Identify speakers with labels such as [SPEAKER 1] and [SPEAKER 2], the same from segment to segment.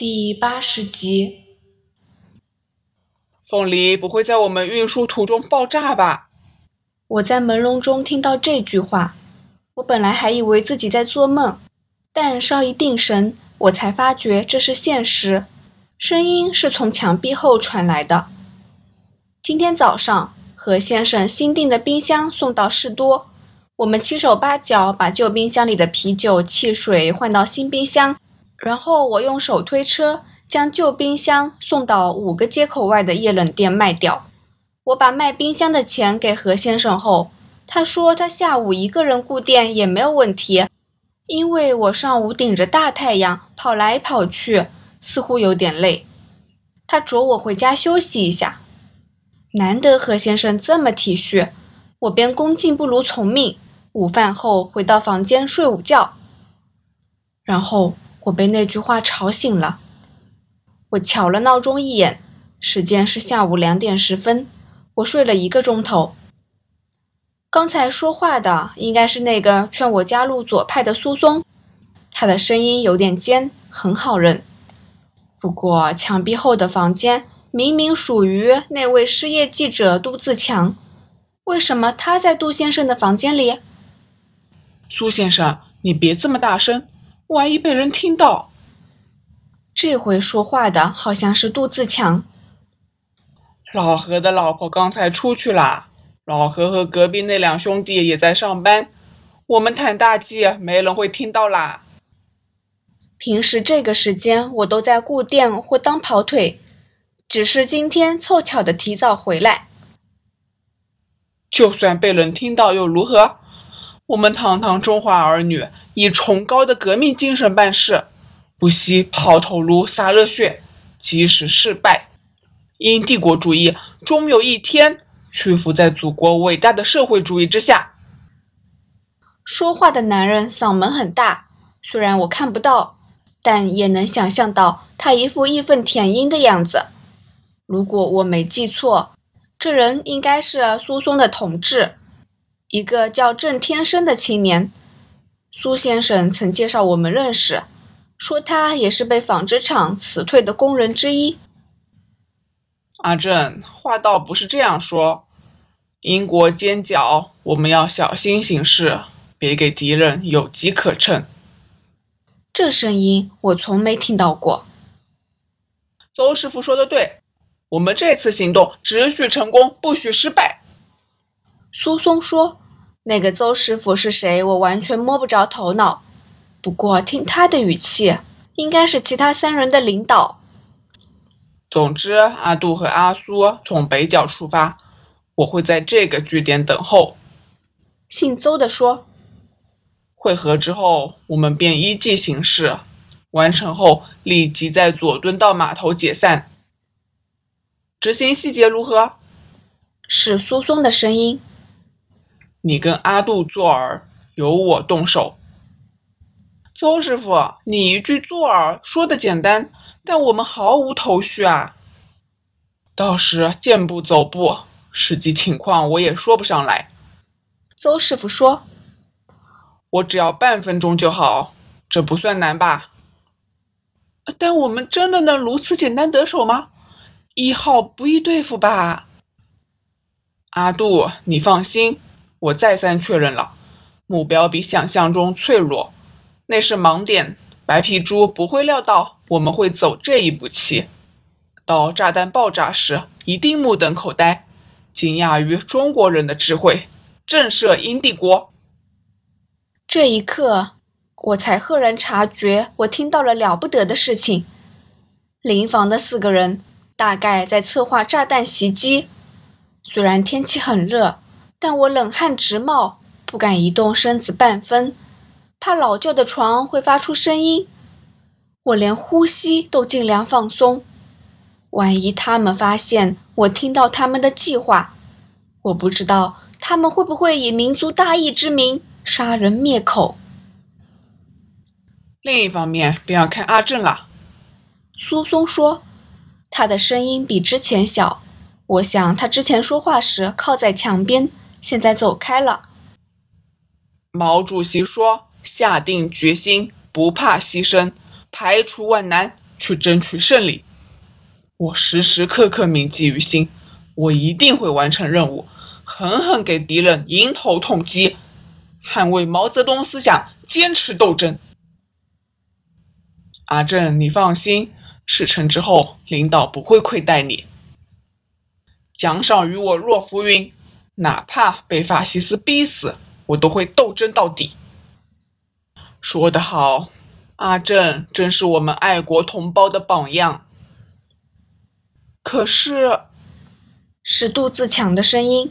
[SPEAKER 1] 第八十集，
[SPEAKER 2] 凤梨不会在我们运输途中爆炸吧？
[SPEAKER 1] 我在朦胧中听到这句话，我本来还以为自己在做梦，但稍一定神，我才发觉这是现实。声音是从墙壁后传来的。今天早上，何先生新订的冰箱送到士多，我们七手八脚把旧冰箱里的啤酒、汽水换到新冰箱。然后我用手推车将旧冰箱送到五个街口外的液冷店卖掉。我把卖冰箱的钱给何先生后，他说他下午一个人顾店也没有问题，因为我上午顶着大太阳跑来跑去，似乎有点累。他着我回家休息一下。难得何先生这么体恤，我便恭敬不如从命。午饭后回到房间睡午觉，然后。我被那句话吵醒了，我瞧了闹钟一眼，时间是下午两点十分。我睡了一个钟头。刚才说话的应该是那个劝我加入左派的苏松，他的声音有点尖，很好认。不过墙壁后的房间明明属于那位失业记者杜自强，为什么他在杜先生的房间里？
[SPEAKER 2] 苏先生，你别这么大声。万一被人听到，
[SPEAKER 1] 这回说话的好像是杜自强。
[SPEAKER 2] 老何的老婆刚才出去啦，老何和隔壁那两兄弟也在上班。我们谈大计，没人会听到啦。
[SPEAKER 1] 平时这个时间我都在顾店或当跑腿，只是今天凑巧的提早回来。
[SPEAKER 2] 就算被人听到又如何？我们堂堂中华儿女。以崇高的革命精神办事，不惜抛头颅洒热血。即使失败，因帝国主义终有一天屈服在祖国伟大的社会主义之下。
[SPEAKER 1] 说话的男人嗓门很大，虽然我看不到，但也能想象到他一副义愤填膺的样子。如果我没记错，这人应该是苏松的同志，一个叫郑天生的青年。苏先生曾介绍我们认识，说他也是被纺织厂辞退的工人之一。
[SPEAKER 2] 阿正，话倒不是这样说。英国尖角，我们要小心行事，别给敌人有机可乘。
[SPEAKER 1] 这声音我从没听到过。
[SPEAKER 2] 邹师傅说的对，我们这次行动只许成功，不许失败。
[SPEAKER 1] 苏松说。那个邹师傅是谁？我完全摸不着头脑。不过听他的语气，应该是其他三人的领导。
[SPEAKER 2] 总之，阿杜和阿苏从北角出发，我会在这个据点等候。
[SPEAKER 1] 姓邹的说：“
[SPEAKER 2] 会合之后，我们便依计行事。完成后，立即在佐敦道码头解散。执行细节如何？”
[SPEAKER 1] 是苏松的声音。
[SPEAKER 2] 你跟阿杜做饵，由我动手。邹师傅，你一句做饵说的简单，但我们毫无头绪啊。到时见步走步，实际情况我也说不上来。
[SPEAKER 1] 邹师傅说：“
[SPEAKER 2] 我只要半分钟就好，这不算难吧？”但我们真的能如此简单得手吗？一号不易对付吧？阿杜，你放心。我再三确认了，目标比想象中脆弱，那是盲点。白皮猪不会料到我们会走这一步棋，到炸弹爆炸时一定目瞪口呆，惊讶于中国人的智慧，震慑英帝国。
[SPEAKER 1] 这一刻，我才赫然察觉，我听到了了不得的事情。邻房的四个人大概在策划炸弹袭击，虽然天气很热。但我冷汗直冒，不敢移动身子半分，怕老旧的床会发出声音。我连呼吸都尽量放松，万一他们发现我听到他们的计划，我不知道他们会不会以民族大义之名杀人灭口。
[SPEAKER 2] 另一方面，便要看阿正了。
[SPEAKER 1] 苏松说，他的声音比之前小，我想他之前说话时靠在墙边。现在走开了。
[SPEAKER 2] 毛主席说：“下定决心，不怕牺牲，排除万难，去争取胜利。我时时刻刻铭记于心，我一定会完成任务，狠狠给敌人迎头痛击，捍卫毛泽东思想，坚持斗争。阿正，你放心，事成之后，领导不会亏待你。奖赏于我若浮云，哪怕被法西斯逼死，我都会斗争到底。说得好，阿正真是我们爱国同胞的榜样。可是，
[SPEAKER 1] 是杜自强的声音。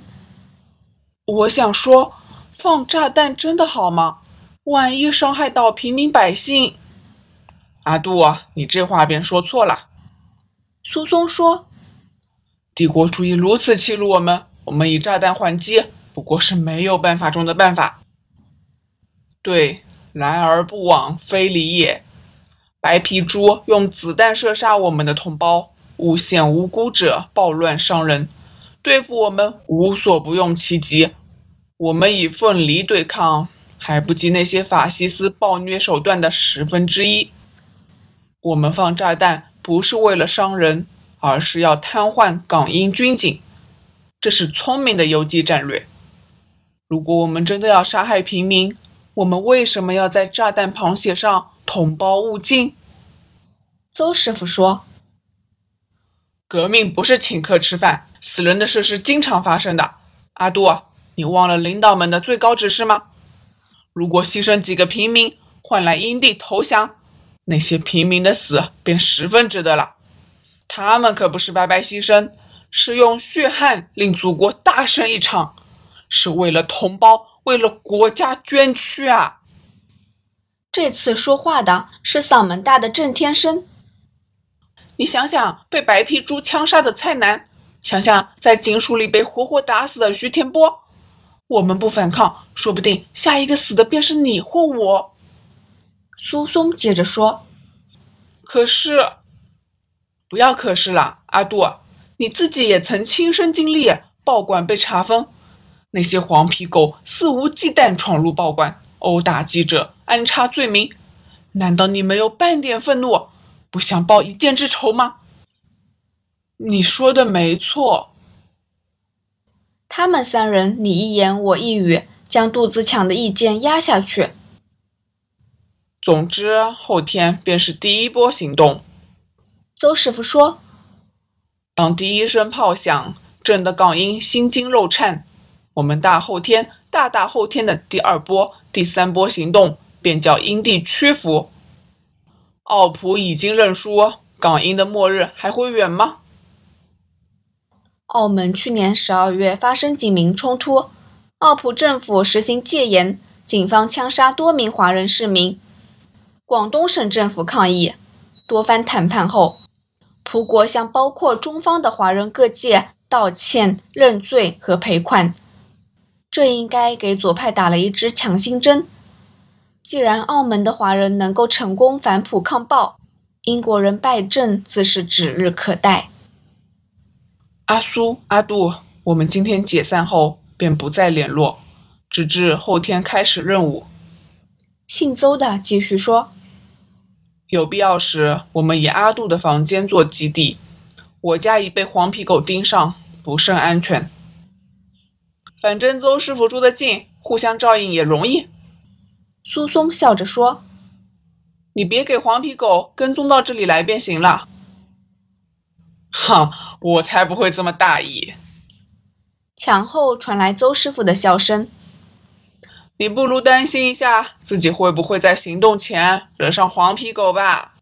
[SPEAKER 2] 我想说，放炸弹真的好吗？万一伤害到平民百姓？阿杜，你这话便说错了。
[SPEAKER 1] 苏松说：“
[SPEAKER 2] 帝国主义如此欺辱我们，我们以炸弹还击，不过是没有办法中的办法。对，来而不往非礼也。白皮猪用子弹射杀我们的同胞，诬陷无辜者，暴乱伤人，对付我们无所不用其极。我们以奋力对抗，还不及那些法西斯暴虐手段的十分之一。”我们放炸弹不是为了伤人，而是要瘫痪港英军警，这是聪明的游击战略。如果我们真的要杀害平民，我们为什么要在炸弹旁写上“同胞勿近”？
[SPEAKER 1] 邹师傅说：“
[SPEAKER 2] 革命不是请客吃饭，死人的事是经常发生的。”阿杜，你忘了领导们的最高指示吗？如果牺牲几个平民换来英帝投降？那些平民的死便十分值得了，他们可不是白白牺牲，是用血汗令祖国大胜一场，是为了同胞，为了国家捐躯啊！
[SPEAKER 1] 这次说话的是嗓门大的郑天生。
[SPEAKER 2] 你想想，被白皮猪枪杀的蔡澜，想想在警署里被活活打死的徐天波，我们不反抗，说不定下一个死的便是你或我。
[SPEAKER 1] 苏松接着说：“
[SPEAKER 2] 可是，不要可是了，阿杜，你自己也曾亲身经历报馆被查封，那些黄皮狗肆无忌惮闯入报馆，殴打记者，安插罪名，难道你没有半点愤怒，不想报一箭之仇吗？”你说的没错。
[SPEAKER 1] 他们三人你一言我一语，将杜子强的意见压下去。
[SPEAKER 2] 总之，后天便是第一波行动。
[SPEAKER 1] 邹师傅说：“
[SPEAKER 2] 当第一声炮响，震得港英心惊肉颤，我们大后天、大大后天的第二波、第三波行动便叫英帝屈服。奥普已经认输，港英的末日还会远吗？”
[SPEAKER 1] 澳门去年十二月发生警民冲突，奥普政府实行戒严，警方枪杀多名华人市民。广东省政府抗议，多番谈判后，葡国向包括中方的华人各界道歉、认罪和赔款。这应该给左派打了一支强心针。既然澳门的华人能够成功反葡抗暴，英国人败阵自是指日可待。
[SPEAKER 2] 阿苏、阿杜，我们今天解散后便不再联络，直至后天开始任务。
[SPEAKER 1] 姓邹的继续说。
[SPEAKER 2] 有必要时，我们以阿杜的房间做基地。我家已被黄皮狗盯上，不甚安全。反正邹师傅住得近，互相照应也容易。
[SPEAKER 1] 苏松笑着说：“
[SPEAKER 2] 你别给黄皮狗跟踪到这里来便行了。”哼，我才不会这么大意。
[SPEAKER 1] 墙后传来邹师傅的笑声。
[SPEAKER 2] 你不如担心一下自己会不会在行动前惹上黄皮狗吧。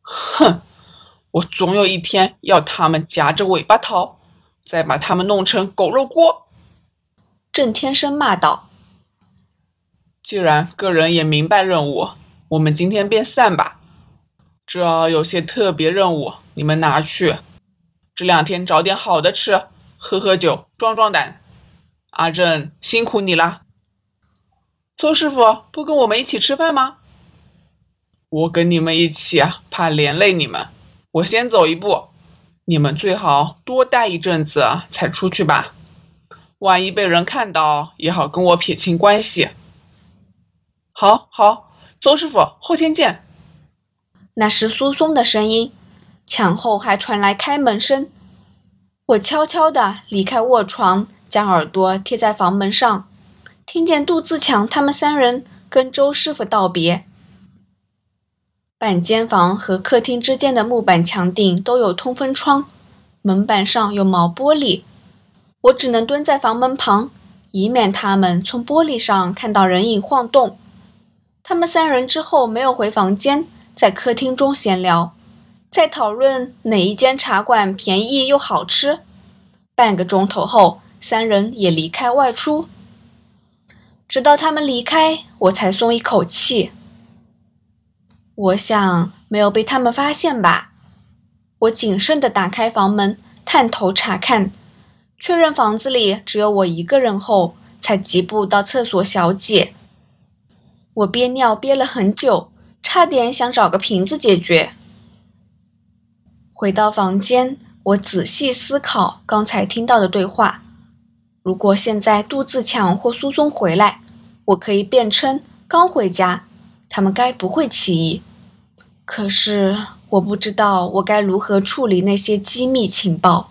[SPEAKER 2] 哼，我总有一天要他们夹着尾巴逃，再把他们弄成狗肉锅。
[SPEAKER 1] 郑天生骂道：“
[SPEAKER 2] 既然个人也明白任务，我们今天便散吧。这有些特别任务，你们拿去。这两天找点好的吃，喝喝酒，壮壮胆。”阿正，辛苦你了。邹师傅不跟我们一起吃饭吗？我跟你们一起啊，怕连累你们。我先走一步，你们最好多待一阵子才出去吧。万一被人看到，也好跟我撇清关系。好好，邹师傅，后天见。
[SPEAKER 1] 那是苏松的声音，墙后还传来开门声。我悄悄地离开卧床，将耳朵贴在房门上，听见杜自强他们三人跟周师傅道别。半间房和客厅之间的木板墙顶都有通风窗，门板上有毛玻璃，我只能蹲在房门旁，以免他们从玻璃上看到人影晃动。他们三人之后没有回房间。在客厅中闲聊，在讨论哪一间茶馆便宜又好吃。半个钟头后，三人也离开外出。直到他们离开，我才松一口气。我想没有被他们发现吧。我谨慎地打开房门，探头查看，确认房子里只有我一个人后，才疾步到厕所小解。我憋尿憋了很久。差点想找个瓶子解决。回到房间，我仔细思考刚才听到的对话。如果现在杜自强或苏松回来，我可以辩称刚回家，他们该不会起疑。可是我不知道我该如何处理那些机密情报。